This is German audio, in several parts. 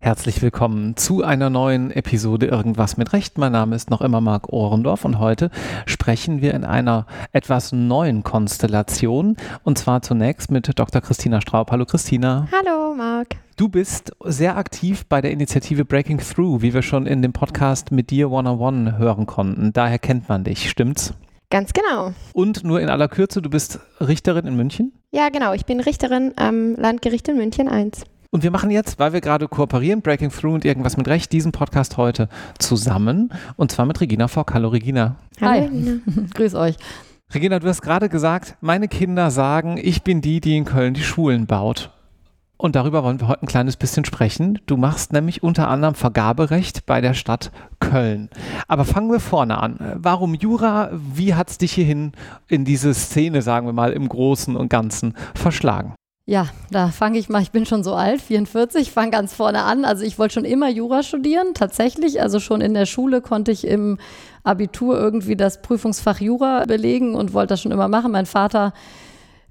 Herzlich willkommen zu einer neuen Episode Irgendwas mit Recht. Mein Name ist noch immer Marc Ohrendorf und heute sprechen wir in einer etwas neuen Konstellation und zwar zunächst mit Dr. Christina Straub. Hallo Christina. Hallo Marc. Du bist sehr aktiv bei der Initiative Breaking Through, wie wir schon in dem Podcast mit dir One-on-One hören konnten. Daher kennt man dich, stimmt's? Ganz genau. Und nur in aller Kürze, du bist Richterin in München? Ja, genau. Ich bin Richterin am Landgericht in München 1. Und wir machen jetzt, weil wir gerade kooperieren, Breaking Through und irgendwas mit Recht, diesen Podcast heute zusammen. Und zwar mit Regina Fock. Hallo Regina. Hallo Regina. Grüß euch. Regina, du hast gerade gesagt, meine Kinder sagen, ich bin die, die in Köln die Schulen baut. Und darüber wollen wir heute ein kleines bisschen sprechen. Du machst nämlich unter anderem Vergaberecht bei der Stadt Köln. Aber fangen wir vorne an. Warum Jura? Wie hat es dich hierhin in diese Szene, sagen wir mal, im Großen und Ganzen verschlagen? Ja, da fange ich mal, ich bin schon so alt, 44, fange ganz vorne an. Also ich wollte schon immer Jura studieren, tatsächlich. Also schon in der Schule konnte ich im Abitur irgendwie das Prüfungsfach Jura belegen und wollte das schon immer machen. Mein Vater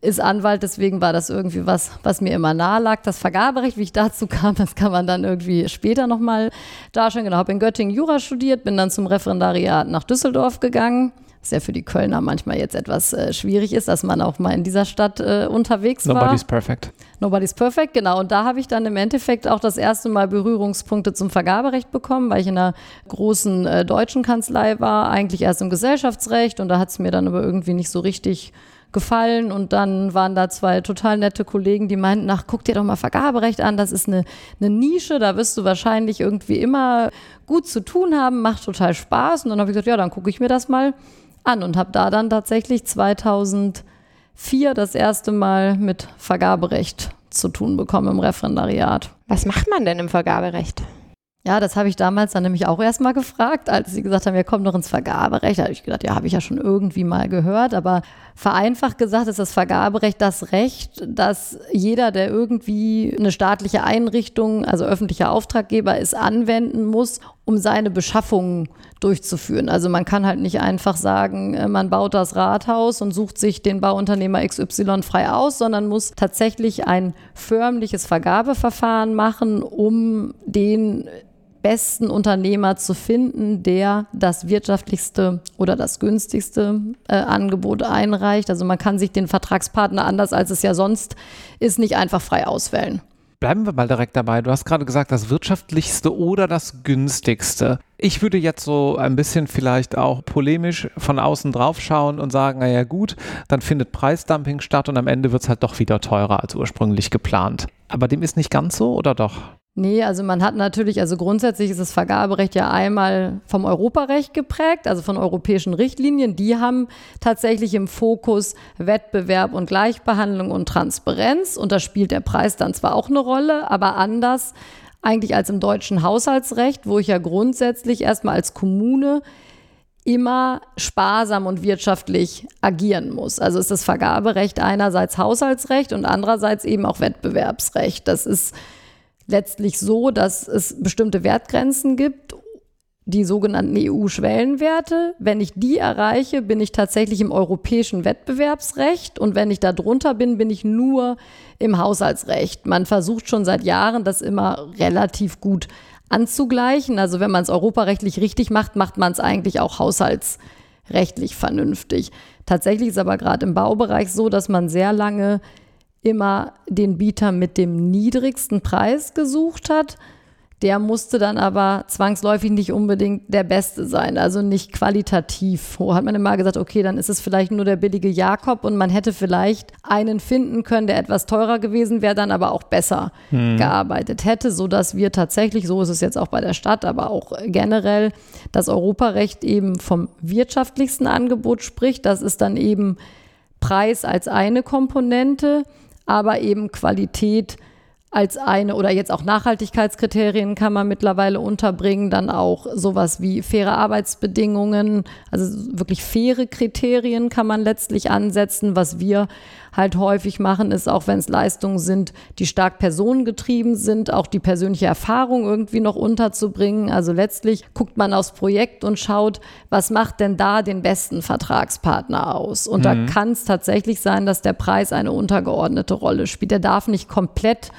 ist Anwalt, deswegen war das irgendwie was, was mir immer nahe lag. Das Vergaberecht, wie ich dazu kam, das kann man dann irgendwie später nochmal darstellen. Genau, habe in Göttingen Jura studiert, bin dann zum Referendariat nach Düsseldorf gegangen was ja für die Kölner manchmal jetzt etwas äh, schwierig ist, dass man auch mal in dieser Stadt äh, unterwegs Nobody's war. Nobody's perfect. Nobody's perfect, genau. Und da habe ich dann im Endeffekt auch das erste Mal Berührungspunkte zum Vergaberecht bekommen, weil ich in einer großen äh, deutschen Kanzlei war, eigentlich erst im Gesellschaftsrecht und da hat es mir dann aber irgendwie nicht so richtig gefallen und dann waren da zwei total nette Kollegen, die meinten, ach, guck dir doch mal Vergaberecht an, das ist eine, eine Nische, da wirst du wahrscheinlich irgendwie immer gut zu tun haben, macht total Spaß und dann habe ich gesagt, ja, dann gucke ich mir das mal an und habe da dann tatsächlich 2004 das erste Mal mit Vergaberecht zu tun bekommen im Referendariat. Was macht man denn im Vergaberecht? Ja, das habe ich damals dann nämlich auch erstmal gefragt, als sie gesagt haben, wir kommen noch ins Vergaberecht. Da habe ich gedacht, ja, habe ich ja schon irgendwie mal gehört. Aber vereinfacht gesagt ist das Vergaberecht das Recht, dass jeder, der irgendwie eine staatliche Einrichtung, also öffentlicher Auftraggeber ist, anwenden muss, um seine Beschaffungen durchzuführen. Also man kann halt nicht einfach sagen, äh, man baut das Rathaus und sucht sich den Bauunternehmer XY frei aus, sondern muss tatsächlich ein förmliches Vergabeverfahren machen, um den besten Unternehmer zu finden, der das wirtschaftlichste oder das günstigste äh, Angebot einreicht. Also man kann sich den Vertragspartner anders als es ja sonst ist, nicht einfach frei auswählen. Bleiben wir mal direkt dabei. Du hast gerade gesagt, das wirtschaftlichste oder das günstigste. Ich würde jetzt so ein bisschen vielleicht auch polemisch von außen drauf schauen und sagen, naja gut, dann findet Preisdumping statt und am Ende wird es halt doch wieder teurer als ursprünglich geplant. Aber dem ist nicht ganz so oder doch? Nee, also man hat natürlich, also grundsätzlich ist das Vergaberecht ja einmal vom Europarecht geprägt, also von europäischen Richtlinien. Die haben tatsächlich im Fokus Wettbewerb und Gleichbehandlung und Transparenz. Und da spielt der Preis dann zwar auch eine Rolle, aber anders eigentlich als im deutschen Haushaltsrecht, wo ich ja grundsätzlich erstmal als Kommune immer sparsam und wirtschaftlich agieren muss. Also ist das Vergaberecht einerseits Haushaltsrecht und andererseits eben auch Wettbewerbsrecht. Das ist letztlich so, dass es bestimmte Wertgrenzen gibt, die sogenannten EU-Schwellenwerte. Wenn ich die erreiche, bin ich tatsächlich im europäischen Wettbewerbsrecht und wenn ich da drunter bin, bin ich nur im Haushaltsrecht. Man versucht schon seit Jahren, das immer relativ gut anzugleichen. Also wenn man es europarechtlich richtig macht, macht man es eigentlich auch haushaltsrechtlich vernünftig. Tatsächlich ist aber gerade im Baubereich so, dass man sehr lange immer den Bieter mit dem niedrigsten Preis gesucht hat. Der musste dann aber zwangsläufig nicht unbedingt der Beste sein, also nicht qualitativ. Wo hat man immer gesagt, okay, dann ist es vielleicht nur der billige Jakob und man hätte vielleicht einen finden können, der etwas teurer gewesen wäre, dann aber auch besser hm. gearbeitet hätte, sodass wir tatsächlich, so ist es jetzt auch bei der Stadt, aber auch generell, das Europarecht eben vom wirtschaftlichsten Angebot spricht. Das ist dann eben Preis als eine Komponente aber eben Qualität als eine oder jetzt auch Nachhaltigkeitskriterien kann man mittlerweile unterbringen, dann auch sowas wie faire Arbeitsbedingungen, also wirklich faire Kriterien kann man letztlich ansetzen. Was wir halt häufig machen, ist auch wenn es Leistungen sind, die stark personengetrieben sind, auch die persönliche Erfahrung irgendwie noch unterzubringen. Also letztlich guckt man aufs Projekt und schaut, was macht denn da den besten Vertragspartner aus? Und mhm. da kann es tatsächlich sein, dass der Preis eine untergeordnete Rolle spielt. Der darf nicht komplett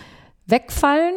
wegfallen.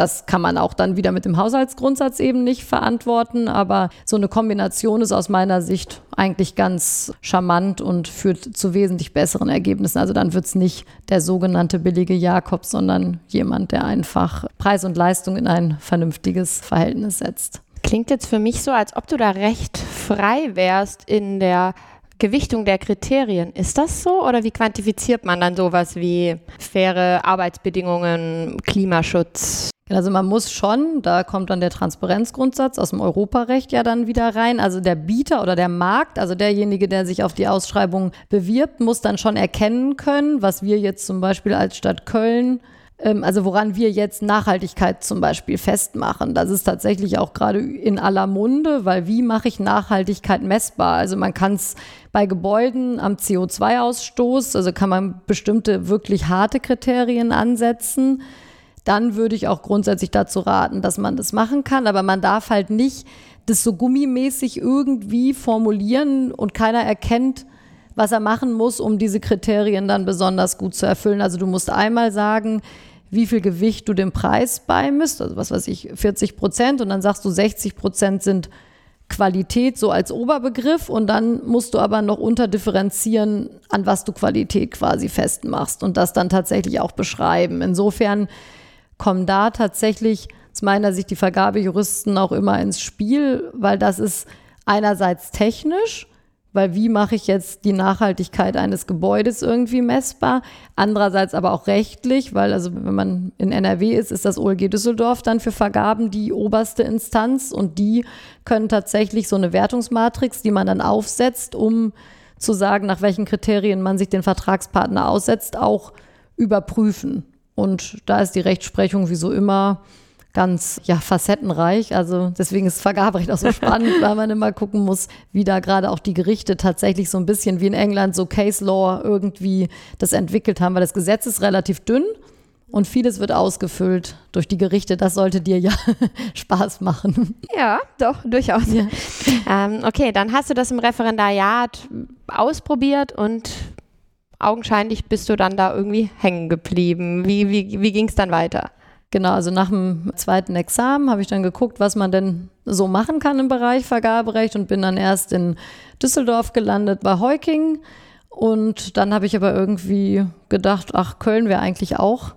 Das kann man auch dann wieder mit dem Haushaltsgrundsatz eben nicht verantworten, aber so eine Kombination ist aus meiner Sicht eigentlich ganz charmant und führt zu wesentlich besseren Ergebnissen. Also dann wird es nicht der sogenannte billige Jakob, sondern jemand, der einfach Preis und Leistung in ein vernünftiges Verhältnis setzt. Klingt jetzt für mich so, als ob du da recht frei wärst in der Gewichtung der Kriterien. Ist das so oder wie quantifiziert man dann sowas wie faire Arbeitsbedingungen, Klimaschutz? Also man muss schon, da kommt dann der Transparenzgrundsatz aus dem Europarecht ja dann wieder rein. Also der Bieter oder der Markt, also derjenige, der sich auf die Ausschreibung bewirbt, muss dann schon erkennen können, was wir jetzt zum Beispiel als Stadt Köln also woran wir jetzt Nachhaltigkeit zum Beispiel festmachen. Das ist tatsächlich auch gerade in aller Munde, weil wie mache ich Nachhaltigkeit messbar? Also man kann es bei Gebäuden am CO2-Ausstoß, also kann man bestimmte wirklich harte Kriterien ansetzen. Dann würde ich auch grundsätzlich dazu raten, dass man das machen kann, aber man darf halt nicht das so gummimäßig irgendwie formulieren und keiner erkennt, was er machen muss, um diese Kriterien dann besonders gut zu erfüllen. Also du musst einmal sagen, wie viel Gewicht du dem Preis beimisst, also was weiß ich, 40 Prozent und dann sagst du 60 Prozent sind Qualität so als Oberbegriff und dann musst du aber noch unterdifferenzieren, an was du Qualität quasi festmachst und das dann tatsächlich auch beschreiben. Insofern kommen da tatsächlich aus meiner Sicht die Vergabejuristen auch immer ins Spiel, weil das ist einerseits technisch, weil wie mache ich jetzt die Nachhaltigkeit eines Gebäudes irgendwie messbar? Andererseits aber auch rechtlich, weil also wenn man in NRW ist, ist das OLG Düsseldorf dann für Vergaben die oberste Instanz und die können tatsächlich so eine Wertungsmatrix, die man dann aufsetzt, um zu sagen, nach welchen Kriterien man sich den Vertragspartner aussetzt, auch überprüfen. Und da ist die Rechtsprechung wie so immer ganz ja, facettenreich. Also deswegen ist Vergaberecht auch so spannend, weil man immer gucken muss, wie da gerade auch die Gerichte tatsächlich so ein bisschen wie in England so Case Law irgendwie das entwickelt haben, weil das Gesetz ist relativ dünn. Und vieles wird ausgefüllt durch die Gerichte. Das sollte dir ja Spaß machen. Ja, doch, durchaus. Ja. Ähm, okay, dann hast du das im Referendariat ausprobiert und augenscheinlich bist du dann da irgendwie hängen geblieben. Wie, wie, wie ging es dann weiter? Genau, also nach dem zweiten Examen habe ich dann geguckt, was man denn so machen kann im Bereich Vergaberecht und bin dann erst in Düsseldorf gelandet bei Heuking. Und dann habe ich aber irgendwie gedacht, ach, Köln wäre eigentlich auch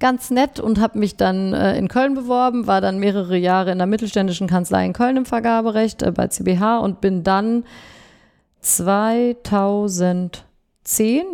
ganz nett und habe mich dann äh, in Köln beworben, war dann mehrere Jahre in der mittelständischen Kanzlei in Köln im Vergaberecht äh, bei CBH und bin dann 2010,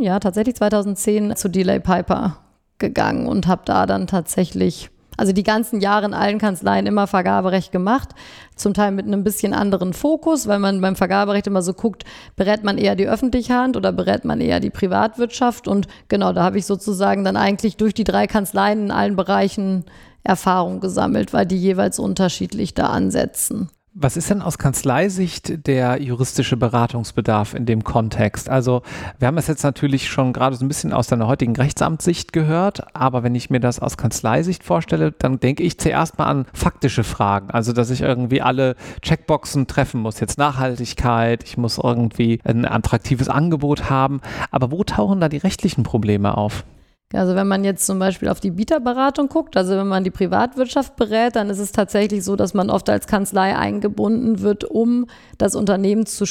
ja tatsächlich 2010 zu Delay Piper gegangen und habe da dann tatsächlich, also die ganzen Jahre in allen Kanzleien immer Vergaberecht gemacht, zum Teil mit einem bisschen anderen Fokus, weil man beim Vergaberecht immer so guckt, berät man eher die öffentliche Hand oder berät man eher die Privatwirtschaft und genau, da habe ich sozusagen dann eigentlich durch die drei Kanzleien in allen Bereichen Erfahrung gesammelt, weil die jeweils unterschiedlich da ansetzen. Was ist denn aus Kanzleisicht der juristische Beratungsbedarf in dem Kontext? Also wir haben es jetzt natürlich schon gerade so ein bisschen aus deiner heutigen Rechtsamtssicht gehört, aber wenn ich mir das aus Kanzleisicht vorstelle, dann denke ich zuerst mal an faktische Fragen. Also dass ich irgendwie alle Checkboxen treffen muss. Jetzt Nachhaltigkeit, ich muss irgendwie ein attraktives Angebot haben. Aber wo tauchen da die rechtlichen Probleme auf? Also wenn man jetzt zum Beispiel auf die Bieterberatung guckt, also wenn man die Privatwirtschaft berät, dann ist es tatsächlich so, dass man oft als Kanzlei eingebunden wird, um das Unternehmen zu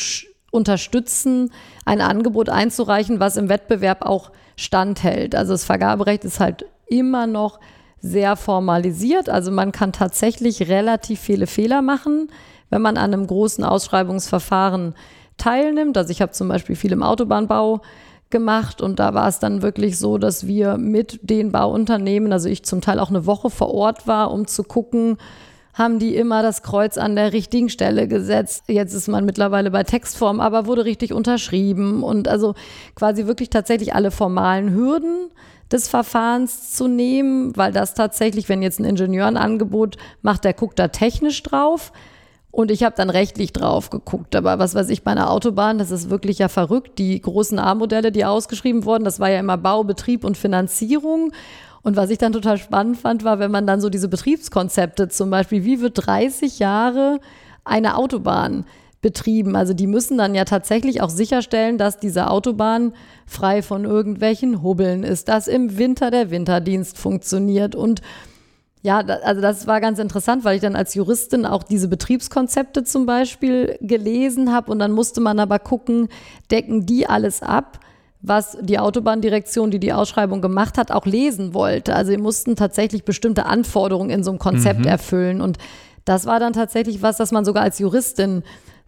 unterstützen, ein Angebot einzureichen, was im Wettbewerb auch standhält. Also das Vergaberecht ist halt immer noch sehr formalisiert. Also man kann tatsächlich relativ viele Fehler machen, wenn man an einem großen Ausschreibungsverfahren teilnimmt. Also ich habe zum Beispiel viel im Autobahnbau gemacht und da war es dann wirklich so, dass wir mit den Bauunternehmen, also ich zum Teil auch eine Woche vor Ort war, um zu gucken, haben die immer das Kreuz an der richtigen Stelle gesetzt. Jetzt ist man mittlerweile bei Textform, aber wurde richtig unterschrieben und also quasi wirklich tatsächlich alle formalen Hürden des Verfahrens zu nehmen, weil das tatsächlich, wenn jetzt ein Ingenieur ein Angebot macht, der guckt da technisch drauf. Und ich habe dann rechtlich drauf geguckt. Aber was weiß ich, bei einer Autobahn, das ist wirklich ja verrückt. Die großen A-Modelle, die ausgeschrieben wurden, das war ja immer Bau, Betrieb und Finanzierung. Und was ich dann total spannend fand, war, wenn man dann so diese Betriebskonzepte zum Beispiel, wie wird 30 Jahre eine Autobahn betrieben? Also die müssen dann ja tatsächlich auch sicherstellen, dass diese Autobahn frei von irgendwelchen Hubbeln ist, dass im Winter der Winterdienst funktioniert und ja, also das war ganz interessant, weil ich dann als Juristin auch diese Betriebskonzepte zum Beispiel gelesen habe und dann musste man aber gucken, decken die alles ab? was die Autobahndirektion, die die Ausschreibung gemacht hat, auch lesen wollte. Also sie mussten tatsächlich bestimmte Anforderungen in so einem Konzept mhm. erfüllen. Und das war dann tatsächlich was, das man sogar als Juristin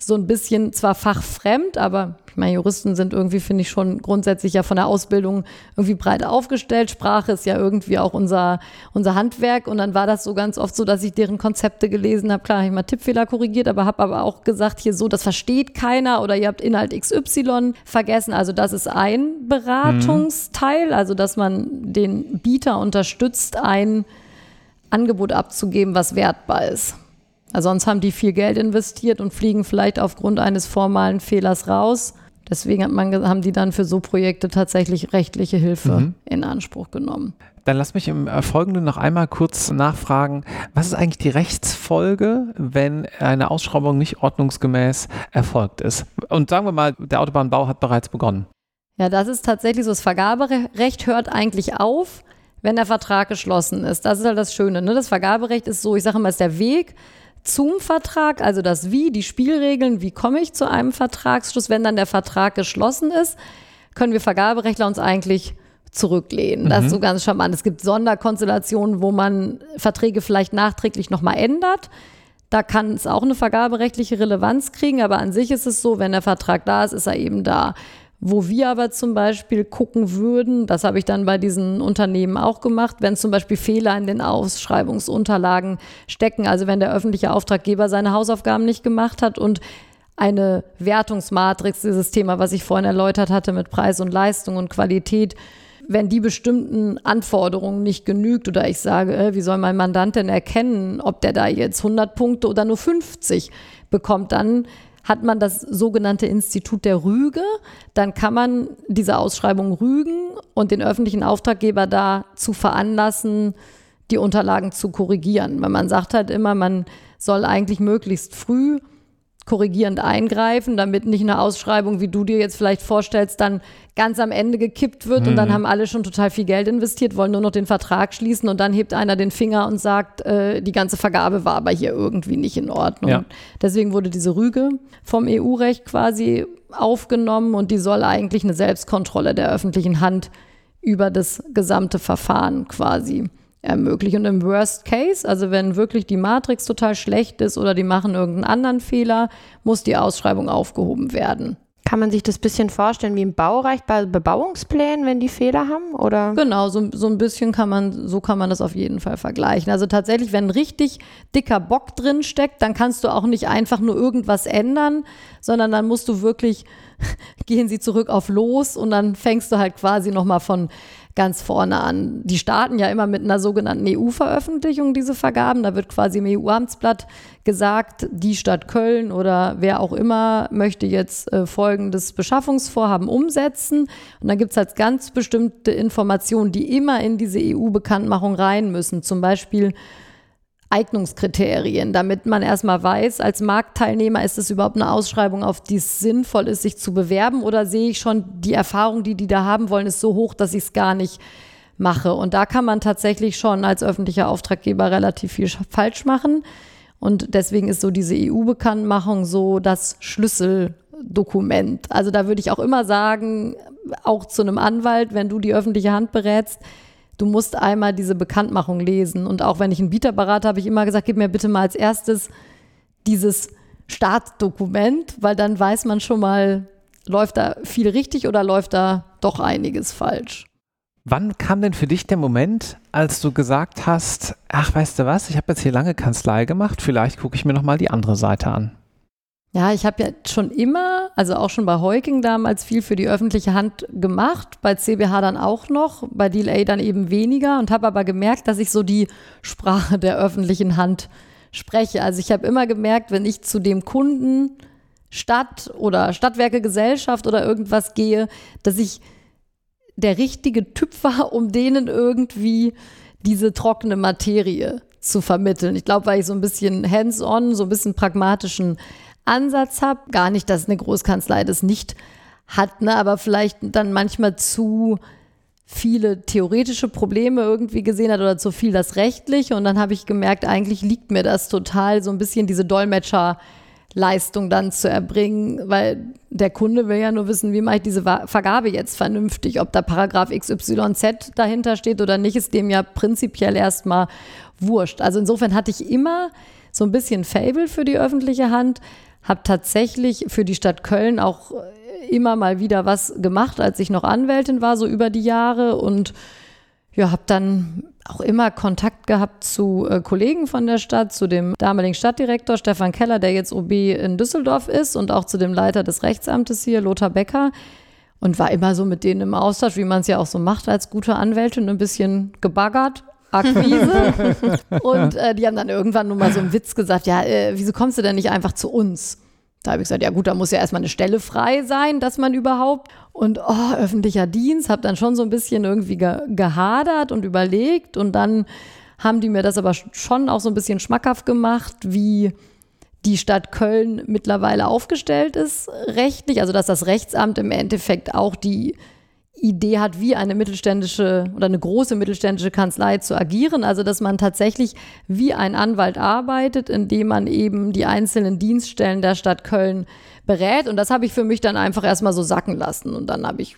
so ein bisschen zwar fachfremd, aber ich meine, Juristen sind irgendwie, finde ich, schon grundsätzlich ja von der Ausbildung irgendwie breit aufgestellt. Sprache ist ja irgendwie auch unser, unser Handwerk. Und dann war das so ganz oft so, dass ich deren Konzepte gelesen habe. Klar, habe ich mal Tippfehler korrigiert, aber habe aber auch gesagt, hier so, das versteht keiner oder ihr habt Inhalt XY vergessen. Also das ist ein Beratungsteil, also dass man den Bieter unterstützt, ein Angebot abzugeben, was wertbar ist. Also sonst haben die viel Geld investiert und fliegen vielleicht aufgrund eines formalen Fehlers raus. Deswegen hat man, haben die dann für so Projekte tatsächlich rechtliche Hilfe mhm. in Anspruch genommen. Dann lass mich im Folgenden noch einmal kurz nachfragen, was ist eigentlich die Rechtsfolge, wenn eine Ausschreibung nicht ordnungsgemäß erfolgt ist? Und sagen wir mal, der Autobahnbau hat bereits begonnen. Ja, das ist tatsächlich so, das Vergaberecht hört eigentlich auf, wenn der Vertrag geschlossen ist. Das ist halt das Schöne. Ne? Das Vergaberecht ist so, ich sage mal, ist der Weg zum Vertrag, also das Wie, die Spielregeln, wie komme ich zu einem Vertragsschluss, wenn dann der Vertrag geschlossen ist, können wir Vergaberechtler uns eigentlich zurücklehnen. Das ist so mhm. ganz charmant. Es gibt Sonderkonstellationen, wo man Verträge vielleicht nachträglich nochmal ändert. Da kann es auch eine vergaberechtliche Relevanz kriegen, aber an sich ist es so, wenn der Vertrag da ist, ist er eben da. Wo wir aber zum Beispiel gucken würden, das habe ich dann bei diesen Unternehmen auch gemacht, wenn zum Beispiel Fehler in den Ausschreibungsunterlagen stecken, also wenn der öffentliche Auftraggeber seine Hausaufgaben nicht gemacht hat und eine Wertungsmatrix, dieses Thema, was ich vorhin erläutert hatte mit Preis und Leistung und Qualität, wenn die bestimmten Anforderungen nicht genügt oder ich sage, äh, wie soll mein Mandant denn erkennen, ob der da jetzt 100 Punkte oder nur 50 bekommt, dann hat man das sogenannte Institut der Rüge. Dann kann man diese Ausschreibung rügen und den öffentlichen Auftraggeber dazu veranlassen, die Unterlagen zu korrigieren. Weil man sagt halt immer, man soll eigentlich möglichst früh korrigierend eingreifen, damit nicht eine Ausschreibung, wie du dir jetzt vielleicht vorstellst, dann ganz am Ende gekippt wird mhm. und dann mhm. haben alle schon total viel Geld investiert, wollen nur noch den Vertrag schließen und dann hebt einer den Finger und sagt, äh, die ganze Vergabe war aber hier irgendwie nicht in Ordnung. Ja. Deswegen wurde diese Rüge vom EU-Recht quasi aufgenommen und die soll eigentlich eine Selbstkontrolle der öffentlichen Hand über das gesamte Verfahren quasi ermöglichen. Und im Worst Case, also wenn wirklich die Matrix total schlecht ist oder die machen irgendeinen anderen Fehler, muss die Ausschreibung aufgehoben werden. Kann man sich das ein bisschen vorstellen wie im Baurecht bei Bebauungsplänen, wenn die Fehler haben? Oder? Genau, so, so ein bisschen kann man, so kann man das auf jeden Fall vergleichen. Also tatsächlich, wenn ein richtig dicker Bock drin steckt, dann kannst du auch nicht einfach nur irgendwas ändern, sondern dann musst du wirklich, gehen sie zurück auf los und dann fängst du halt quasi nochmal von ganz vorne an. Die starten ja immer mit einer sogenannten EU-Veröffentlichung, diese Vergaben. Da wird quasi im EU-Amtsblatt gesagt, die Stadt Köln oder wer auch immer möchte jetzt äh, folgendes Beschaffungsvorhaben umsetzen. Und dann gibt es halt ganz bestimmte Informationen, die immer in diese EU-Bekanntmachung rein müssen. Zum Beispiel Eignungskriterien, damit man erstmal weiß, als Marktteilnehmer ist es überhaupt eine Ausschreibung, auf die es sinnvoll ist, sich zu bewerben oder sehe ich schon, die Erfahrung, die die da haben wollen, ist so hoch, dass ich es gar nicht mache. Und da kann man tatsächlich schon als öffentlicher Auftraggeber relativ viel falsch machen. Und deswegen ist so diese EU-Bekanntmachung so das Schlüsseldokument. Also da würde ich auch immer sagen, auch zu einem Anwalt, wenn du die öffentliche Hand berätst, du musst einmal diese Bekanntmachung lesen. Und auch wenn ich einen Bieterberater habe, ich immer gesagt, gib mir bitte mal als erstes dieses Startdokument, weil dann weiß man schon mal, läuft da viel richtig oder läuft da doch einiges falsch. Wann kam denn für dich der Moment, als du gesagt hast, ach, weißt du was, ich habe jetzt hier lange Kanzlei gemacht, vielleicht gucke ich mir nochmal die andere Seite an? Ja, ich habe ja schon immer, also auch schon bei Heuking damals viel für die öffentliche Hand gemacht, bei CBH dann auch noch, bei DLA dann eben weniger und habe aber gemerkt, dass ich so die Sprache der öffentlichen Hand spreche. Also ich habe immer gemerkt, wenn ich zu dem Kunden Stadt oder Stadtwerke Gesellschaft oder irgendwas gehe, dass ich der richtige Typ war, um denen irgendwie diese trockene Materie zu vermitteln. Ich glaube, weil ich so ein bisschen hands-on, so ein bisschen pragmatischen Ansatz habe. Gar nicht, dass eine Großkanzlei das nicht hat, ne? aber vielleicht dann manchmal zu viele theoretische Probleme irgendwie gesehen hat oder zu viel das Rechtliche. Und dann habe ich gemerkt, eigentlich liegt mir das total, so ein bisschen diese Dolmetscher- Leistung dann zu erbringen, weil der Kunde will ja nur wissen, wie mache ich diese Vergabe jetzt vernünftig, ob da Paragraph XYZ dahinter steht oder nicht, ist dem ja prinzipiell erstmal wurscht. Also insofern hatte ich immer so ein bisschen Fable für die öffentliche Hand, habe tatsächlich für die Stadt Köln auch immer mal wieder was gemacht, als ich noch Anwältin war, so über die Jahre und ja, habe dann auch immer Kontakt gehabt zu äh, Kollegen von der Stadt, zu dem damaligen Stadtdirektor Stefan Keller, der jetzt OB in Düsseldorf ist und auch zu dem Leiter des Rechtsamtes hier, Lothar Becker. Und war immer so mit denen im Austausch, wie man es ja auch so macht als gute Anwältin, ein bisschen gebaggert, Akquise. und äh, die haben dann irgendwann nur mal so einen Witz gesagt, ja, äh, wieso kommst du denn nicht einfach zu uns? Da habe ich gesagt, ja gut, da muss ja erstmal eine Stelle frei sein, dass man überhaupt. Und oh, öffentlicher Dienst, habe dann schon so ein bisschen irgendwie ge gehadert und überlegt. Und dann haben die mir das aber schon auch so ein bisschen schmackhaft gemacht, wie die Stadt Köln mittlerweile aufgestellt ist rechtlich. Also dass das Rechtsamt im Endeffekt auch die Idee hat, wie eine mittelständische oder eine große mittelständische Kanzlei zu agieren. Also dass man tatsächlich wie ein Anwalt arbeitet, indem man eben die einzelnen Dienststellen der Stadt Köln berät. Und das habe ich für mich dann einfach erstmal so sacken lassen. Und dann habe ich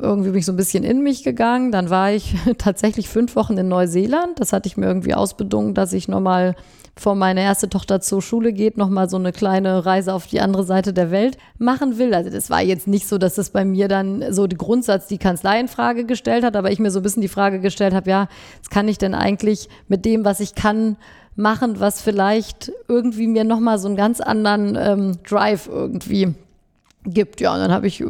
irgendwie bin ich so ein bisschen in mich gegangen. Dann war ich tatsächlich fünf Wochen in Neuseeland. Das hatte ich mir irgendwie ausbedungen, dass ich nochmal bevor meine erste Tochter zur Schule geht, nochmal so eine kleine Reise auf die andere Seite der Welt machen will. Also das war jetzt nicht so, dass das bei mir dann so der Grundsatz die Kanzlei in Frage gestellt hat, aber ich mir so ein bisschen die Frage gestellt habe, ja, was kann ich denn eigentlich mit dem, was ich kann, machen, was vielleicht irgendwie mir nochmal so einen ganz anderen ähm, Drive irgendwie gibt. Ja, und dann habe ich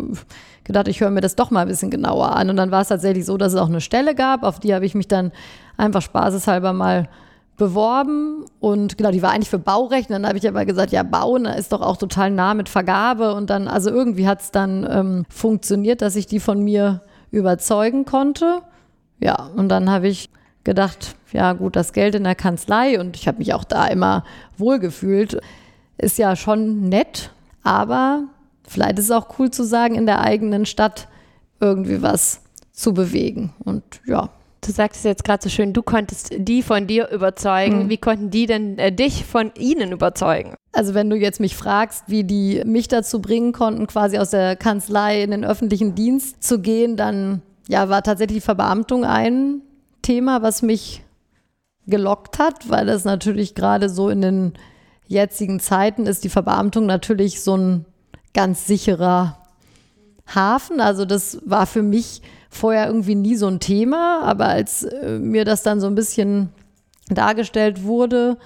gedacht, ich höre mir das doch mal ein bisschen genauer an. Und dann war es tatsächlich so, dass es auch eine Stelle gab, auf die habe ich mich dann einfach spaßeshalber mal beworben und genau, die war eigentlich für Baurecht. Und dann habe ich aber gesagt, ja, Bauen ist doch auch total nah mit Vergabe. Und dann, also irgendwie hat es dann ähm, funktioniert, dass ich die von mir überzeugen konnte. Ja, und dann habe ich gedacht, ja gut, das Geld in der Kanzlei und ich habe mich auch da immer wohlgefühlt. Ist ja schon nett, aber vielleicht ist es auch cool zu sagen, in der eigenen Stadt irgendwie was zu bewegen. Und ja, Du sagst es jetzt gerade so schön, du konntest die von dir überzeugen. Mhm. Wie konnten die denn äh, dich von ihnen überzeugen? Also wenn du jetzt mich fragst, wie die mich dazu bringen konnten, quasi aus der Kanzlei in den öffentlichen Dienst zu gehen, dann ja, war tatsächlich die Verbeamtung ein Thema, was mich gelockt hat, weil das natürlich gerade so in den jetzigen Zeiten ist die Verbeamtung natürlich so ein ganz sicherer Hafen. Also das war für mich vorher irgendwie nie so ein Thema, aber als äh, mir das dann so ein bisschen dargestellt wurde,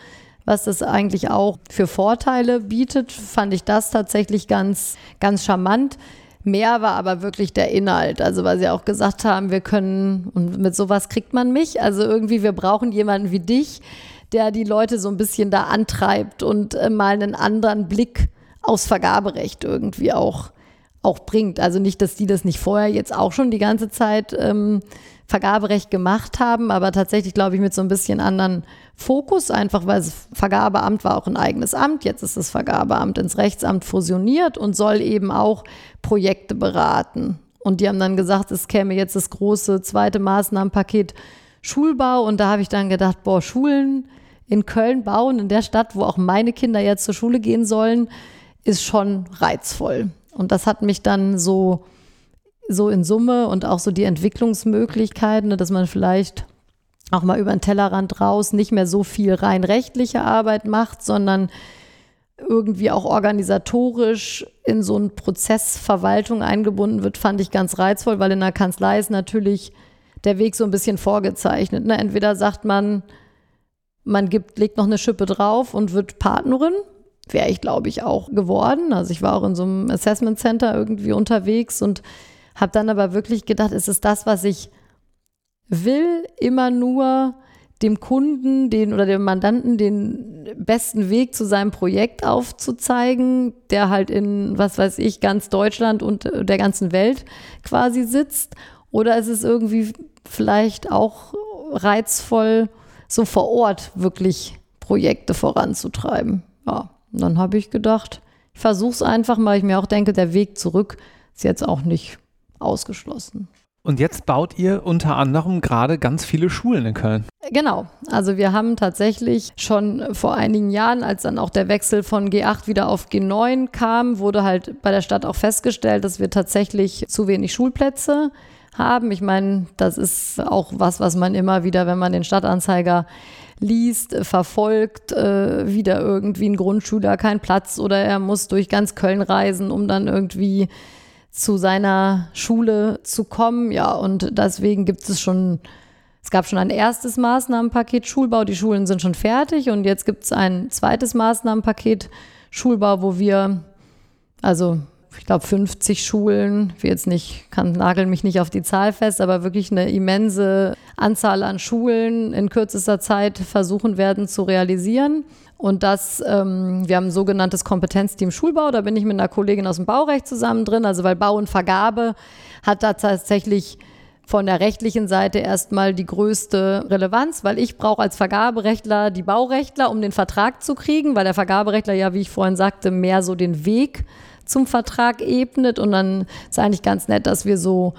was das eigentlich auch für Vorteile bietet, fand ich das tatsächlich ganz, ganz charmant. Mehr war aber wirklich der Inhalt. Also, weil sie auch gesagt haben, wir können, und mit sowas kriegt man mich. Also irgendwie, wir brauchen jemanden wie dich, der die Leute so ein bisschen da antreibt und äh, mal einen anderen Blick aufs Vergaberecht irgendwie auch auch bringt. Also nicht, dass die das nicht vorher jetzt auch schon die ganze Zeit ähm, Vergaberecht gemacht haben, aber tatsächlich glaube ich mit so ein bisschen anderen Fokus, einfach weil das Vergabeamt war auch ein eigenes Amt. Jetzt ist das Vergabeamt ins Rechtsamt fusioniert und soll eben auch Projekte beraten. Und die haben dann gesagt, es käme jetzt das große zweite Maßnahmenpaket Schulbau. Und da habe ich dann gedacht, boah, Schulen in Köln bauen, in der Stadt, wo auch meine Kinder jetzt zur Schule gehen sollen, ist schon reizvoll. Und das hat mich dann so, so in Summe und auch so die Entwicklungsmöglichkeiten, ne, dass man vielleicht auch mal über den Tellerrand raus nicht mehr so viel rein rechtliche Arbeit macht, sondern irgendwie auch organisatorisch in so einen Prozess Verwaltung eingebunden wird, fand ich ganz reizvoll, weil in der Kanzlei ist natürlich der Weg so ein bisschen vorgezeichnet. Ne? Entweder sagt man, man gibt, legt noch eine Schippe drauf und wird Partnerin. Wäre ich, glaube ich, auch geworden. Also ich war auch in so einem Assessment Center irgendwie unterwegs und habe dann aber wirklich gedacht, ist es das, was ich will, immer nur dem Kunden den oder dem Mandanten den besten Weg zu seinem Projekt aufzuzeigen, der halt in, was weiß ich, ganz Deutschland und der ganzen Welt quasi sitzt? Oder ist es irgendwie vielleicht auch reizvoll, so vor Ort wirklich Projekte voranzutreiben? Ja, und dann habe ich gedacht, ich versuche es einfach, weil ich mir auch denke, der Weg zurück ist jetzt auch nicht ausgeschlossen. Und jetzt baut ihr unter anderem gerade ganz viele Schulen in Köln. Genau. Also wir haben tatsächlich schon vor einigen Jahren, als dann auch der Wechsel von G8 wieder auf G9 kam, wurde halt bei der Stadt auch festgestellt, dass wir tatsächlich zu wenig Schulplätze haben. Ich meine, das ist auch was, was man immer wieder, wenn man den Stadtanzeiger liest, verfolgt, äh, wieder irgendwie ein Grundschüler keinen Platz oder er muss durch ganz Köln reisen, um dann irgendwie zu seiner Schule zu kommen. Ja, und deswegen gibt es schon, es gab schon ein erstes Maßnahmenpaket Schulbau. Die Schulen sind schon fertig und jetzt gibt es ein zweites Maßnahmenpaket Schulbau, wo wir, also ich glaube 50 Schulen, ich jetzt nicht, kann nageln mich nicht auf die Zahl fest, aber wirklich eine immense Anzahl an Schulen in kürzester Zeit versuchen werden zu realisieren. Und das, ähm, wir haben ein sogenanntes Kompetenzteam Schulbau, da bin ich mit einer Kollegin aus dem Baurecht zusammen drin, also weil Bau und Vergabe hat da tatsächlich von der rechtlichen Seite erstmal die größte Relevanz, weil ich brauche als Vergaberechtler die Baurechtler, um den Vertrag zu kriegen, weil der Vergaberechtler ja, wie ich vorhin sagte, mehr so den Weg zum Vertrag ebnet. Und dann ist eigentlich ganz nett, dass wir so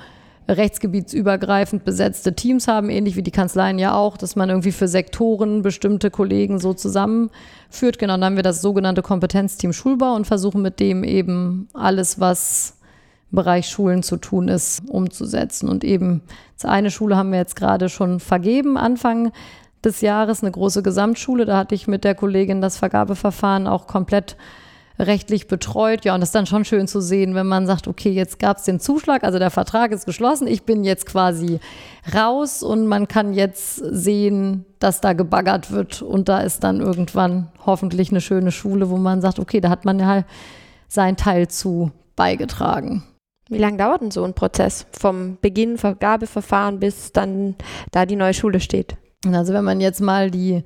rechtsgebietsübergreifend besetzte Teams haben, ähnlich wie die Kanzleien ja auch, dass man irgendwie für Sektoren bestimmte Kollegen so zusammenführt. Genau, dann haben wir das sogenannte Kompetenzteam Schulbau und versuchen mit dem eben alles, was im Bereich Schulen zu tun ist, umzusetzen. Und eben eine Schule haben wir jetzt gerade schon vergeben, Anfang des Jahres, eine große Gesamtschule. Da hatte ich mit der Kollegin das Vergabeverfahren auch komplett rechtlich betreut. Ja, und das ist dann schon schön zu sehen, wenn man sagt, okay, jetzt gab es den Zuschlag, also der Vertrag ist geschlossen, ich bin jetzt quasi raus und man kann jetzt sehen, dass da gebaggert wird und da ist dann irgendwann hoffentlich eine schöne Schule, wo man sagt, okay, da hat man ja halt seinen Teil zu beigetragen. Wie lange dauert denn so ein Prozess vom Beginn Vergabeverfahren bis dann da die neue Schule steht? Also wenn man jetzt mal die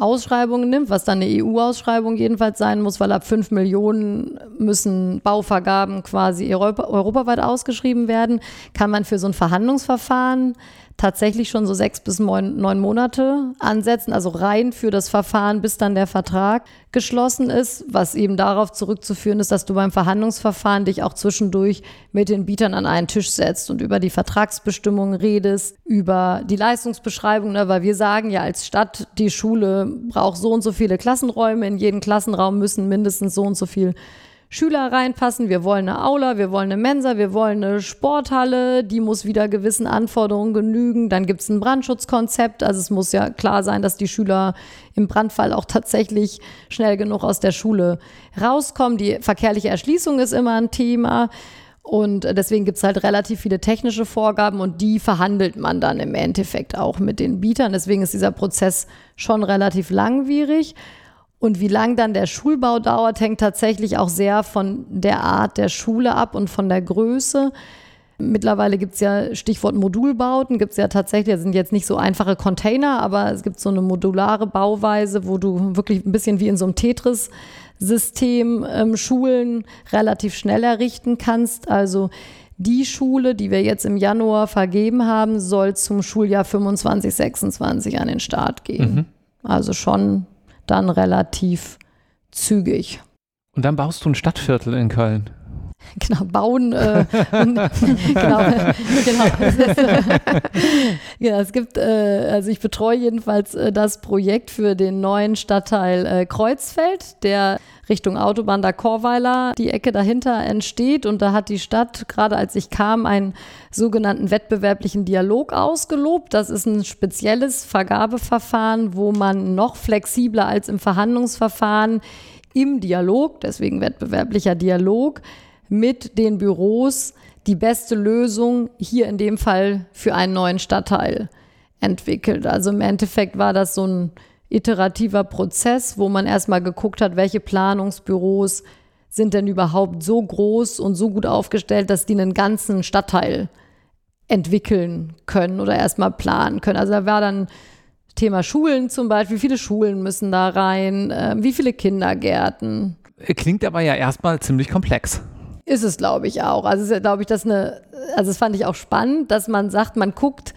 Ausschreibungen nimmt, was dann eine EU-Ausschreibung jedenfalls sein muss, weil ab 5 Millionen müssen Bauvergaben quasi europa europaweit ausgeschrieben werden, kann man für so ein Verhandlungsverfahren tatsächlich schon so sechs bis neun, neun Monate ansetzen, also rein für das Verfahren, bis dann der Vertrag geschlossen ist, was eben darauf zurückzuführen ist, dass du beim Verhandlungsverfahren dich auch zwischendurch mit den Bietern an einen Tisch setzt und über die Vertragsbestimmungen redest, über die Leistungsbeschreibung, ne, weil wir sagen ja als Stadt, die Schule braucht so und so viele Klassenräume, in jeden Klassenraum müssen mindestens so und so viel Schüler reinpassen. Wir wollen eine Aula, wir wollen eine Mensa, wir wollen eine Sporthalle, die muss wieder gewissen Anforderungen genügen. Dann gibt es ein Brandschutzkonzept. Also es muss ja klar sein, dass die Schüler im Brandfall auch tatsächlich schnell genug aus der Schule rauskommen. Die verkehrliche Erschließung ist immer ein Thema. Und deswegen gibt es halt relativ viele technische Vorgaben und die verhandelt man dann im Endeffekt auch mit den Bietern. Deswegen ist dieser Prozess schon relativ langwierig. Und wie lang dann der Schulbau dauert, hängt tatsächlich auch sehr von der Art der Schule ab und von der Größe. Mittlerweile gibt es ja Stichwort Modulbauten, gibt es ja tatsächlich, das sind jetzt nicht so einfache Container, aber es gibt so eine modulare Bauweise, wo du wirklich ein bisschen wie in so einem Tetris-System ähm, Schulen relativ schnell errichten kannst. Also die Schule, die wir jetzt im Januar vergeben haben, soll zum Schuljahr 25, 26 an den Start gehen. Mhm. Also schon dann relativ zügig. Und dann baust du ein Stadtviertel in Köln. Genau, bauen. Äh, und, genau, genau. Ja, es gibt, äh, also ich betreue jedenfalls äh, das Projekt für den neuen Stadtteil äh, Kreuzfeld, der Richtung Autobahn da Chorweiler die Ecke dahinter entsteht. Und da hat die Stadt, gerade als ich kam, einen sogenannten wettbewerblichen Dialog ausgelobt. Das ist ein spezielles Vergabeverfahren, wo man noch flexibler als im Verhandlungsverfahren im Dialog, deswegen wettbewerblicher Dialog, mit den Büros die beste Lösung hier in dem Fall für einen neuen Stadtteil entwickelt. Also im Endeffekt war das so ein iterativer Prozess, wo man erstmal geguckt hat, welche Planungsbüros sind denn überhaupt so groß und so gut aufgestellt, dass die einen ganzen Stadtteil entwickeln können oder erstmal planen können. Also da war dann Thema Schulen zum Beispiel, wie viele Schulen müssen da rein, äh, wie viele Kindergärten. Klingt aber ja erstmal ziemlich komplex. Ist es, glaube ich, auch. Also ist ja, glaube ich, das eine, also das fand ich auch spannend, dass man sagt, man guckt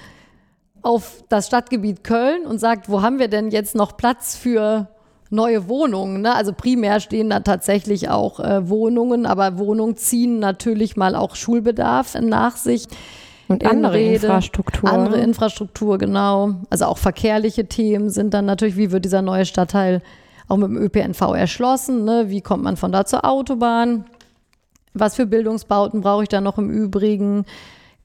auf das Stadtgebiet Köln und sagt, wo haben wir denn jetzt noch Platz für neue Wohnungen? Ne? Also primär stehen da tatsächlich auch äh, Wohnungen, aber Wohnungen ziehen natürlich mal auch Schulbedarf nach sich. Und andere Rede, Infrastruktur. Andere Infrastruktur, genau. Also auch verkehrliche Themen sind dann natürlich, wie wird dieser neue Stadtteil auch mit dem ÖPNV erschlossen? Ne? Wie kommt man von da zur Autobahn? Was für Bildungsbauten brauche ich da noch im Übrigen?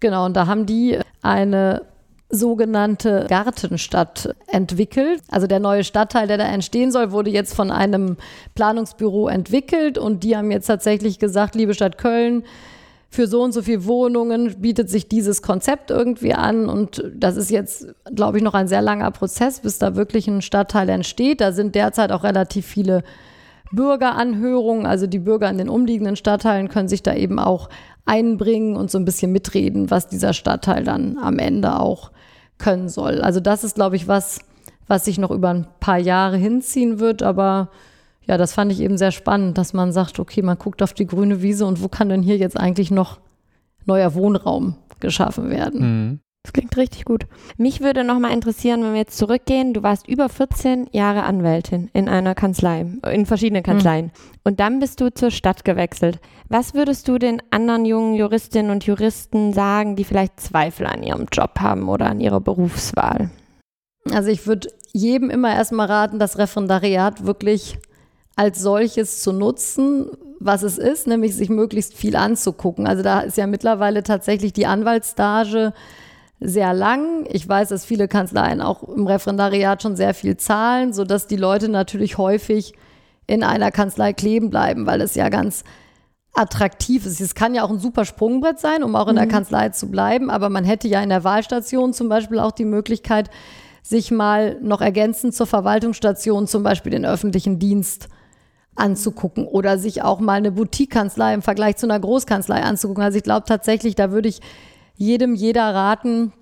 Genau, und da haben die eine sogenannte Gartenstadt entwickelt. Also der neue Stadtteil, der da entstehen soll, wurde jetzt von einem Planungsbüro entwickelt und die haben jetzt tatsächlich gesagt, liebe Stadt Köln, für so und so viele Wohnungen bietet sich dieses Konzept irgendwie an. Und das ist jetzt, glaube ich, noch ein sehr langer Prozess, bis da wirklich ein Stadtteil entsteht. Da sind derzeit auch relativ viele Bürgeranhörungen. Also die Bürger in den umliegenden Stadtteilen können sich da eben auch einbringen und so ein bisschen mitreden, was dieser Stadtteil dann am Ende auch können soll. Also das ist, glaube ich, was, was sich noch über ein paar Jahre hinziehen wird. Aber ja, das fand ich eben sehr spannend, dass man sagt, okay, man guckt auf die grüne Wiese und wo kann denn hier jetzt eigentlich noch neuer Wohnraum geschaffen werden? Mhm. Das klingt richtig gut. Mich würde noch mal interessieren, wenn wir jetzt zurückgehen. Du warst über 14 Jahre Anwältin in einer Kanzlei, in verschiedenen Kanzleien. Mhm. Und dann bist du zur Stadt gewechselt. Was würdest du den anderen jungen Juristinnen und Juristen sagen, die vielleicht Zweifel an ihrem Job haben oder an ihrer Berufswahl? Also ich würde jedem immer erstmal raten, das Referendariat wirklich als solches zu nutzen, was es ist, nämlich sich möglichst viel anzugucken. Also da ist ja mittlerweile tatsächlich die Anwaltsstage sehr lang. Ich weiß, dass viele Kanzleien auch im Referendariat schon sehr viel zahlen, sodass die Leute natürlich häufig in einer Kanzlei kleben bleiben, weil es ja ganz attraktiv ist. Es kann ja auch ein super Sprungbrett sein, um auch in der mhm. Kanzlei zu bleiben, aber man hätte ja in der Wahlstation zum Beispiel auch die Möglichkeit, sich mal noch ergänzend zur Verwaltungsstation zum Beispiel den öffentlichen Dienst anzugucken oder sich auch mal eine Boutique-Kanzlei im Vergleich zu einer Großkanzlei anzugucken. Also ich glaube tatsächlich, da würde ich jedem, jeder raten,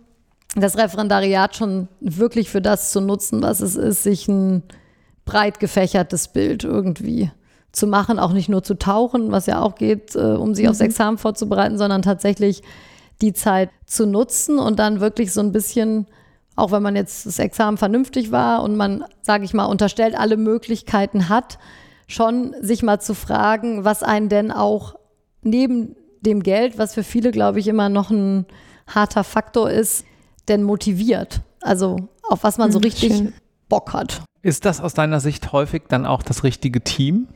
das Referendariat schon wirklich für das zu nutzen, was es ist, sich ein breit gefächertes Bild irgendwie zu machen, auch nicht nur zu tauchen, was ja auch geht, äh, um sich mhm. aufs Examen vorzubereiten, sondern tatsächlich die Zeit zu nutzen und dann wirklich so ein bisschen, auch wenn man jetzt das Examen vernünftig war und man, sage ich mal, unterstellt alle Möglichkeiten hat, schon sich mal zu fragen, was einen denn auch neben dem Geld, was für viele, glaube ich, immer noch ein harter Faktor ist, denn motiviert. Also auf was man so hm, richtig Schön. Bock hat. Ist das aus deiner Sicht häufig dann auch das richtige Team?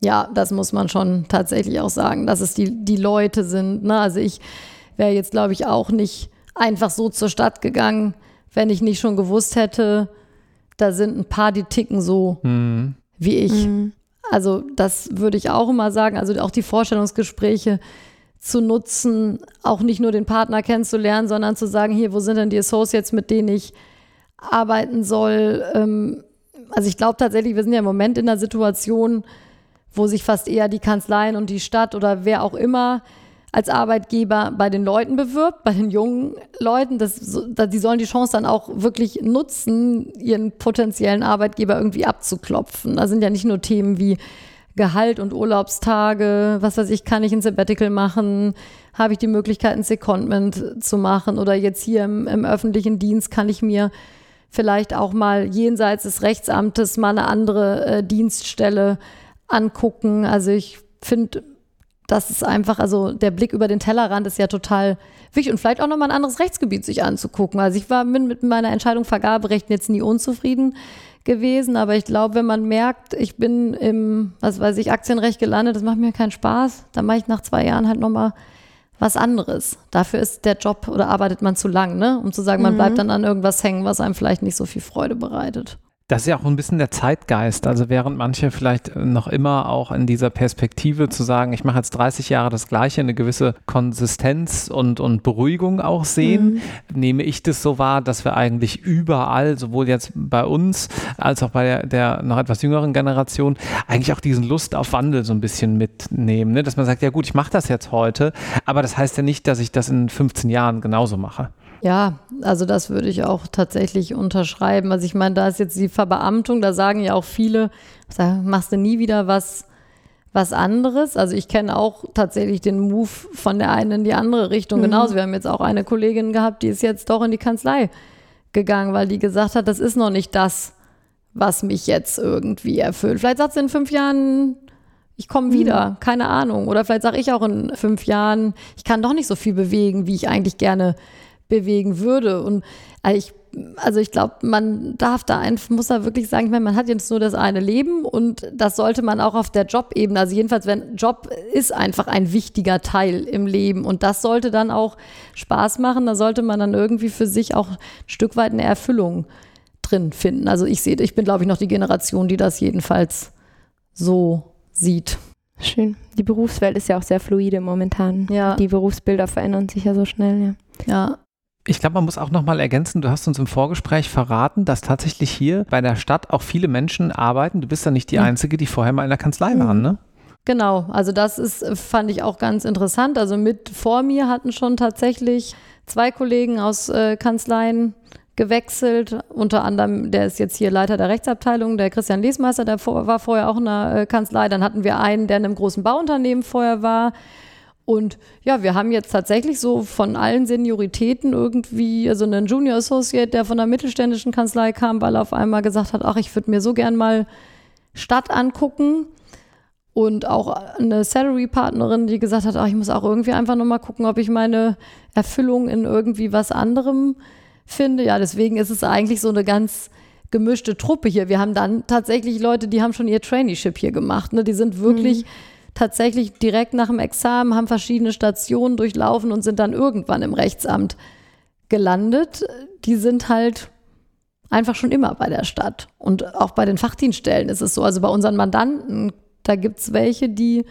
Ja, das muss man schon tatsächlich auch sagen, dass es die, die Leute sind. Ne? Also ich wäre jetzt, glaube ich, auch nicht einfach so zur Stadt gegangen, wenn ich nicht schon gewusst hätte, da sind ein paar, die ticken so. Mhm wie ich. Mhm. Also das würde ich auch immer sagen. Also auch die Vorstellungsgespräche zu nutzen, auch nicht nur den Partner kennenzulernen, sondern zu sagen, hier, wo sind denn die Associates, mit denen ich arbeiten soll. Ähm, also ich glaube tatsächlich, wir sind ja im Moment in einer Situation, wo sich fast eher die Kanzleien und die Stadt oder wer auch immer als Arbeitgeber bei den Leuten bewirbt, bei den jungen Leuten. Das, die sollen die Chance dann auch wirklich nutzen, ihren potenziellen Arbeitgeber irgendwie abzuklopfen. Da sind ja nicht nur Themen wie Gehalt und Urlaubstage, was weiß ich, kann ich ein Sabbatical machen, habe ich die Möglichkeit, ein Secondment zu machen oder jetzt hier im, im öffentlichen Dienst kann ich mir vielleicht auch mal jenseits des Rechtsamtes mal eine andere äh, Dienststelle angucken. Also ich finde, das ist einfach, also der Blick über den Tellerrand ist ja total wichtig und vielleicht auch nochmal ein anderes Rechtsgebiet sich anzugucken. Also ich war mit, meiner Entscheidung Vergaberecht jetzt nie unzufrieden gewesen, aber ich glaube, wenn man merkt, ich bin im, was weiß ich, Aktienrecht gelandet, das macht mir keinen Spaß, dann mache ich nach zwei Jahren halt nochmal was anderes. Dafür ist der Job oder arbeitet man zu lang, ne? Um zu sagen, man mhm. bleibt dann an irgendwas hängen, was einem vielleicht nicht so viel Freude bereitet. Das ist ja auch ein bisschen der Zeitgeist. Also während manche vielleicht noch immer auch in dieser Perspektive zu sagen, ich mache jetzt 30 Jahre das Gleiche, eine gewisse Konsistenz und, und Beruhigung auch sehen, mhm. nehme ich das so wahr, dass wir eigentlich überall, sowohl jetzt bei uns als auch bei der, der noch etwas jüngeren Generation, eigentlich auch diesen Lust auf Wandel so ein bisschen mitnehmen. Ne? Dass man sagt, ja gut, ich mache das jetzt heute, aber das heißt ja nicht, dass ich das in 15 Jahren genauso mache. Ja, also das würde ich auch tatsächlich unterschreiben. Also ich meine, da ist jetzt die Verbeamtung, da sagen ja auch viele, machst du nie wieder was, was anderes. Also ich kenne auch tatsächlich den Move von der einen in die andere Richtung mhm. genauso. Wir haben jetzt auch eine Kollegin gehabt, die ist jetzt doch in die Kanzlei gegangen, weil die gesagt hat, das ist noch nicht das, was mich jetzt irgendwie erfüllt. Vielleicht sagt sie in fünf Jahren, ich komme mhm. wieder, mhm. keine Ahnung. Oder vielleicht sage ich auch in fünf Jahren, ich kann doch nicht so viel bewegen, wie ich eigentlich gerne bewegen würde. Und äh, ich also ich glaube, man darf da einfach, muss da wirklich sagen, ich meine, man hat jetzt nur das eine Leben und das sollte man auch auf der Jobebene, also jedenfalls, wenn Job ist einfach ein wichtiger Teil im Leben und das sollte dann auch Spaß machen, da sollte man dann irgendwie für sich auch ein Stück weit eine Erfüllung drin finden. Also ich sehe, ich bin glaube ich noch die Generation, die das jedenfalls so sieht. Schön. Die Berufswelt ist ja auch sehr fluide momentan. Ja. Die Berufsbilder verändern sich ja so schnell, ja. Ja, ich glaube, man muss auch nochmal ergänzen, du hast uns im Vorgespräch verraten, dass tatsächlich hier bei der Stadt auch viele Menschen arbeiten. Du bist ja nicht die ja. Einzige, die vorher mal in der Kanzlei waren, ne? Genau, also das ist, fand ich auch ganz interessant. Also mit vor mir hatten schon tatsächlich zwei Kollegen aus äh, Kanzleien gewechselt. Unter anderem, der ist jetzt hier Leiter der Rechtsabteilung, der Christian Lesmeister, der vor, war vorher auch in der äh, Kanzlei. Dann hatten wir einen, der in einem großen Bauunternehmen vorher war. Und ja, wir haben jetzt tatsächlich so von allen Senioritäten irgendwie, also einen Junior Associate, der von einer mittelständischen Kanzlei kam, weil er auf einmal gesagt hat, ach, ich würde mir so gern mal Stadt angucken. Und auch eine Salary-Partnerin, die gesagt hat, ach, ich muss auch irgendwie einfach nochmal gucken, ob ich meine Erfüllung in irgendwie was anderem finde. Ja, deswegen ist es eigentlich so eine ganz gemischte Truppe hier. Wir haben dann tatsächlich Leute, die haben schon ihr Traineeship hier gemacht. Ne? Die sind wirklich. Mhm tatsächlich direkt nach dem Examen, haben verschiedene Stationen durchlaufen und sind dann irgendwann im Rechtsamt gelandet. Die sind halt einfach schon immer bei der Stadt. Und auch bei den Fachdienststellen ist es so. Also bei unseren Mandanten, da gibt es welche, die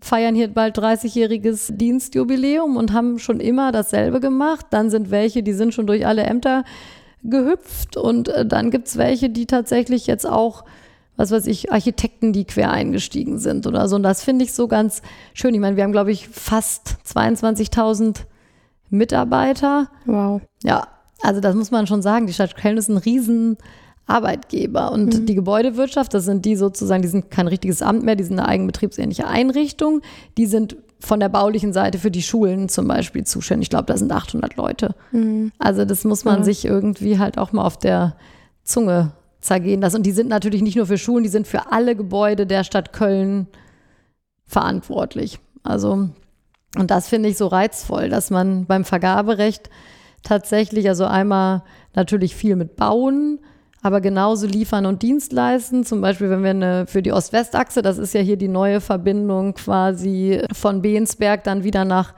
feiern hier bald 30-jähriges Dienstjubiläum und haben schon immer dasselbe gemacht. Dann sind welche, die sind schon durch alle Ämter gehüpft. Und äh, dann gibt es welche, die tatsächlich jetzt auch was weiß ich, Architekten, die quer eingestiegen sind oder so. Und das finde ich so ganz schön. Ich meine, wir haben, glaube ich, fast 22.000 Mitarbeiter. Wow. Ja, also das muss man schon sagen. Die Stadt Köln ist ein riesen Arbeitgeber. Und mhm. die Gebäudewirtschaft, das sind die sozusagen, die sind kein richtiges Amt mehr, die sind eine eigenbetriebsähnliche Einrichtung. Die sind von der baulichen Seite für die Schulen zum Beispiel zuständig. Ich glaube, da sind 800 Leute. Mhm. Also das muss man ja. sich irgendwie halt auch mal auf der Zunge zergehen lassen. Und die sind natürlich nicht nur für Schulen, die sind für alle Gebäude der Stadt Köln verantwortlich. Also, und das finde ich so reizvoll, dass man beim Vergaberecht tatsächlich, also einmal natürlich viel mit Bauen, aber genauso liefern und Dienstleisten. Zum Beispiel, wenn wir eine, für die Ost-West-Achse, das ist ja hier die neue Verbindung quasi von Beensberg dann wieder nach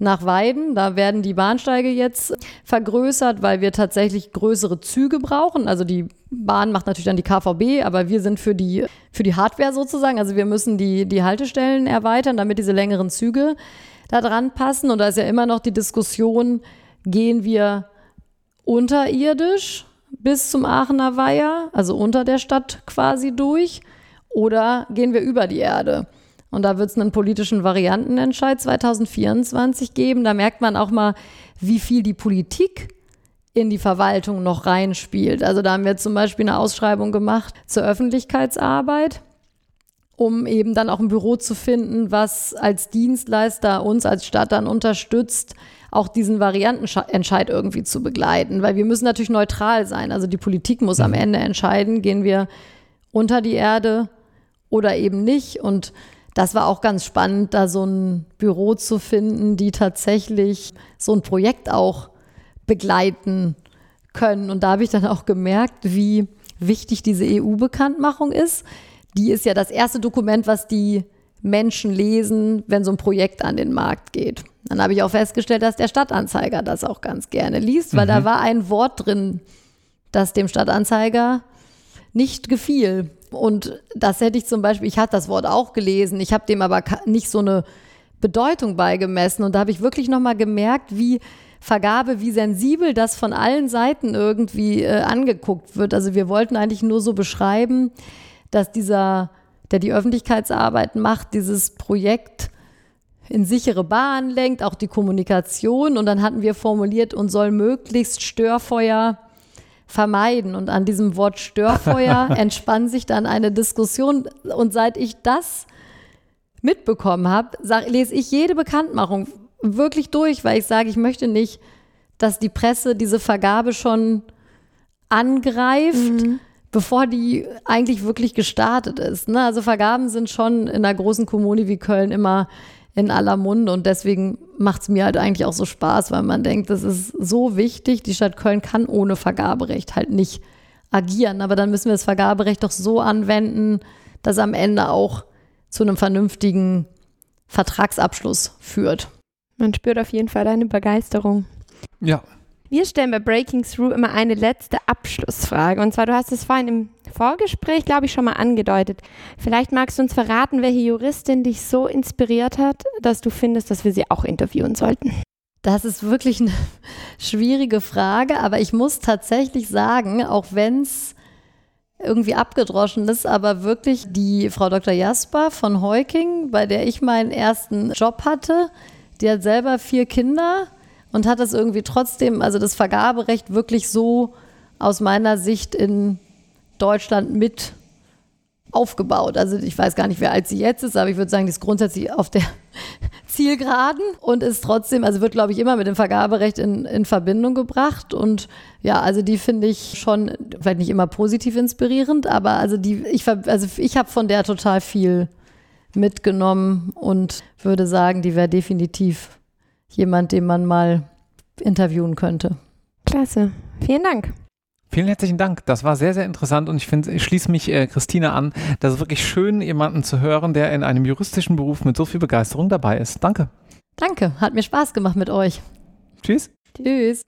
nach Weiden. Da werden die Bahnsteige jetzt vergrößert, weil wir tatsächlich größere Züge brauchen. Also die Bahn macht natürlich dann die KVB, aber wir sind für die, für die Hardware sozusagen. Also wir müssen die, die Haltestellen erweitern, damit diese längeren Züge da dran passen. Und da ist ja immer noch die Diskussion, gehen wir unterirdisch bis zum Aachener Weiher, also unter der Stadt quasi durch, oder gehen wir über die Erde? Und da wird es einen politischen Variantenentscheid 2024 geben. Da merkt man auch mal, wie viel die Politik in die Verwaltung noch reinspielt. Also da haben wir zum Beispiel eine Ausschreibung gemacht zur Öffentlichkeitsarbeit, um eben dann auch ein Büro zu finden, was als Dienstleister uns als Stadt dann unterstützt, auch diesen Variantenentscheid irgendwie zu begleiten. Weil wir müssen natürlich neutral sein. Also die Politik muss am mhm. Ende entscheiden, gehen wir unter die Erde oder eben nicht. Und das war auch ganz spannend, da so ein Büro zu finden, die tatsächlich so ein Projekt auch begleiten können. Und da habe ich dann auch gemerkt, wie wichtig diese EU-Bekanntmachung ist. Die ist ja das erste Dokument, was die Menschen lesen, wenn so ein Projekt an den Markt geht. Dann habe ich auch festgestellt, dass der Stadtanzeiger das auch ganz gerne liest, weil mhm. da war ein Wort drin, das dem Stadtanzeiger nicht gefiel. Und das hätte ich zum Beispiel, ich hatte das Wort auch gelesen, ich habe dem aber nicht so eine Bedeutung beigemessen. Und da habe ich wirklich nochmal gemerkt, wie Vergabe, wie sensibel das von allen Seiten irgendwie äh, angeguckt wird. Also wir wollten eigentlich nur so beschreiben, dass dieser, der die Öffentlichkeitsarbeit macht, dieses Projekt in sichere Bahnen lenkt, auch die Kommunikation. Und dann hatten wir formuliert und soll möglichst Störfeuer vermeiden. Und an diesem Wort Störfeuer entspann sich dann eine Diskussion. Und seit ich das mitbekommen habe, lese ich jede Bekanntmachung wirklich durch, weil ich sage, ich möchte nicht, dass die Presse diese Vergabe schon angreift, mhm. bevor die eigentlich wirklich gestartet ist. Ne? Also Vergaben sind schon in einer großen Kommune wie Köln immer in aller Munde und deswegen macht es mir halt eigentlich auch so Spaß, weil man denkt, das ist so wichtig. Die Stadt Köln kann ohne Vergaberecht halt nicht agieren, aber dann müssen wir das Vergaberecht doch so anwenden, dass am Ende auch zu einem vernünftigen Vertragsabschluss führt. Man spürt auf jeden Fall deine Begeisterung. Ja. Wir stellen bei Breaking Through immer eine letzte Abschlussfrage. Und zwar, du hast es vorhin im Vorgespräch, glaube ich, schon mal angedeutet. Vielleicht magst du uns verraten, welche Juristin dich so inspiriert hat, dass du findest, dass wir sie auch interviewen sollten. Das ist wirklich eine schwierige Frage, aber ich muss tatsächlich sagen, auch wenn es irgendwie abgedroschen ist, aber wirklich die Frau Dr. Jasper von Heuking, bei der ich meinen ersten Job hatte, die hat selber vier Kinder und hat das irgendwie trotzdem, also das Vergaberecht wirklich so aus meiner Sicht in Deutschland mit aufgebaut. Also ich weiß gar nicht, wie alt sie jetzt ist, aber ich würde sagen, die ist grundsätzlich auf der Zielgeraden und ist trotzdem, also wird, glaube ich, immer mit dem Vergaberecht in, in Verbindung gebracht. Und ja, also die finde ich schon, vielleicht nicht immer positiv inspirierend, aber also die, ich, also ich habe von der total viel mitgenommen und würde sagen, die wäre definitiv jemand, den man mal interviewen könnte. Klasse. Vielen Dank. Vielen herzlichen Dank. Das war sehr, sehr interessant und ich finde, ich schließe mich äh, Christine an. Das ist wirklich schön, jemanden zu hören, der in einem juristischen Beruf mit so viel Begeisterung dabei ist. Danke. Danke. Hat mir Spaß gemacht mit euch. Tschüss. Tschüss.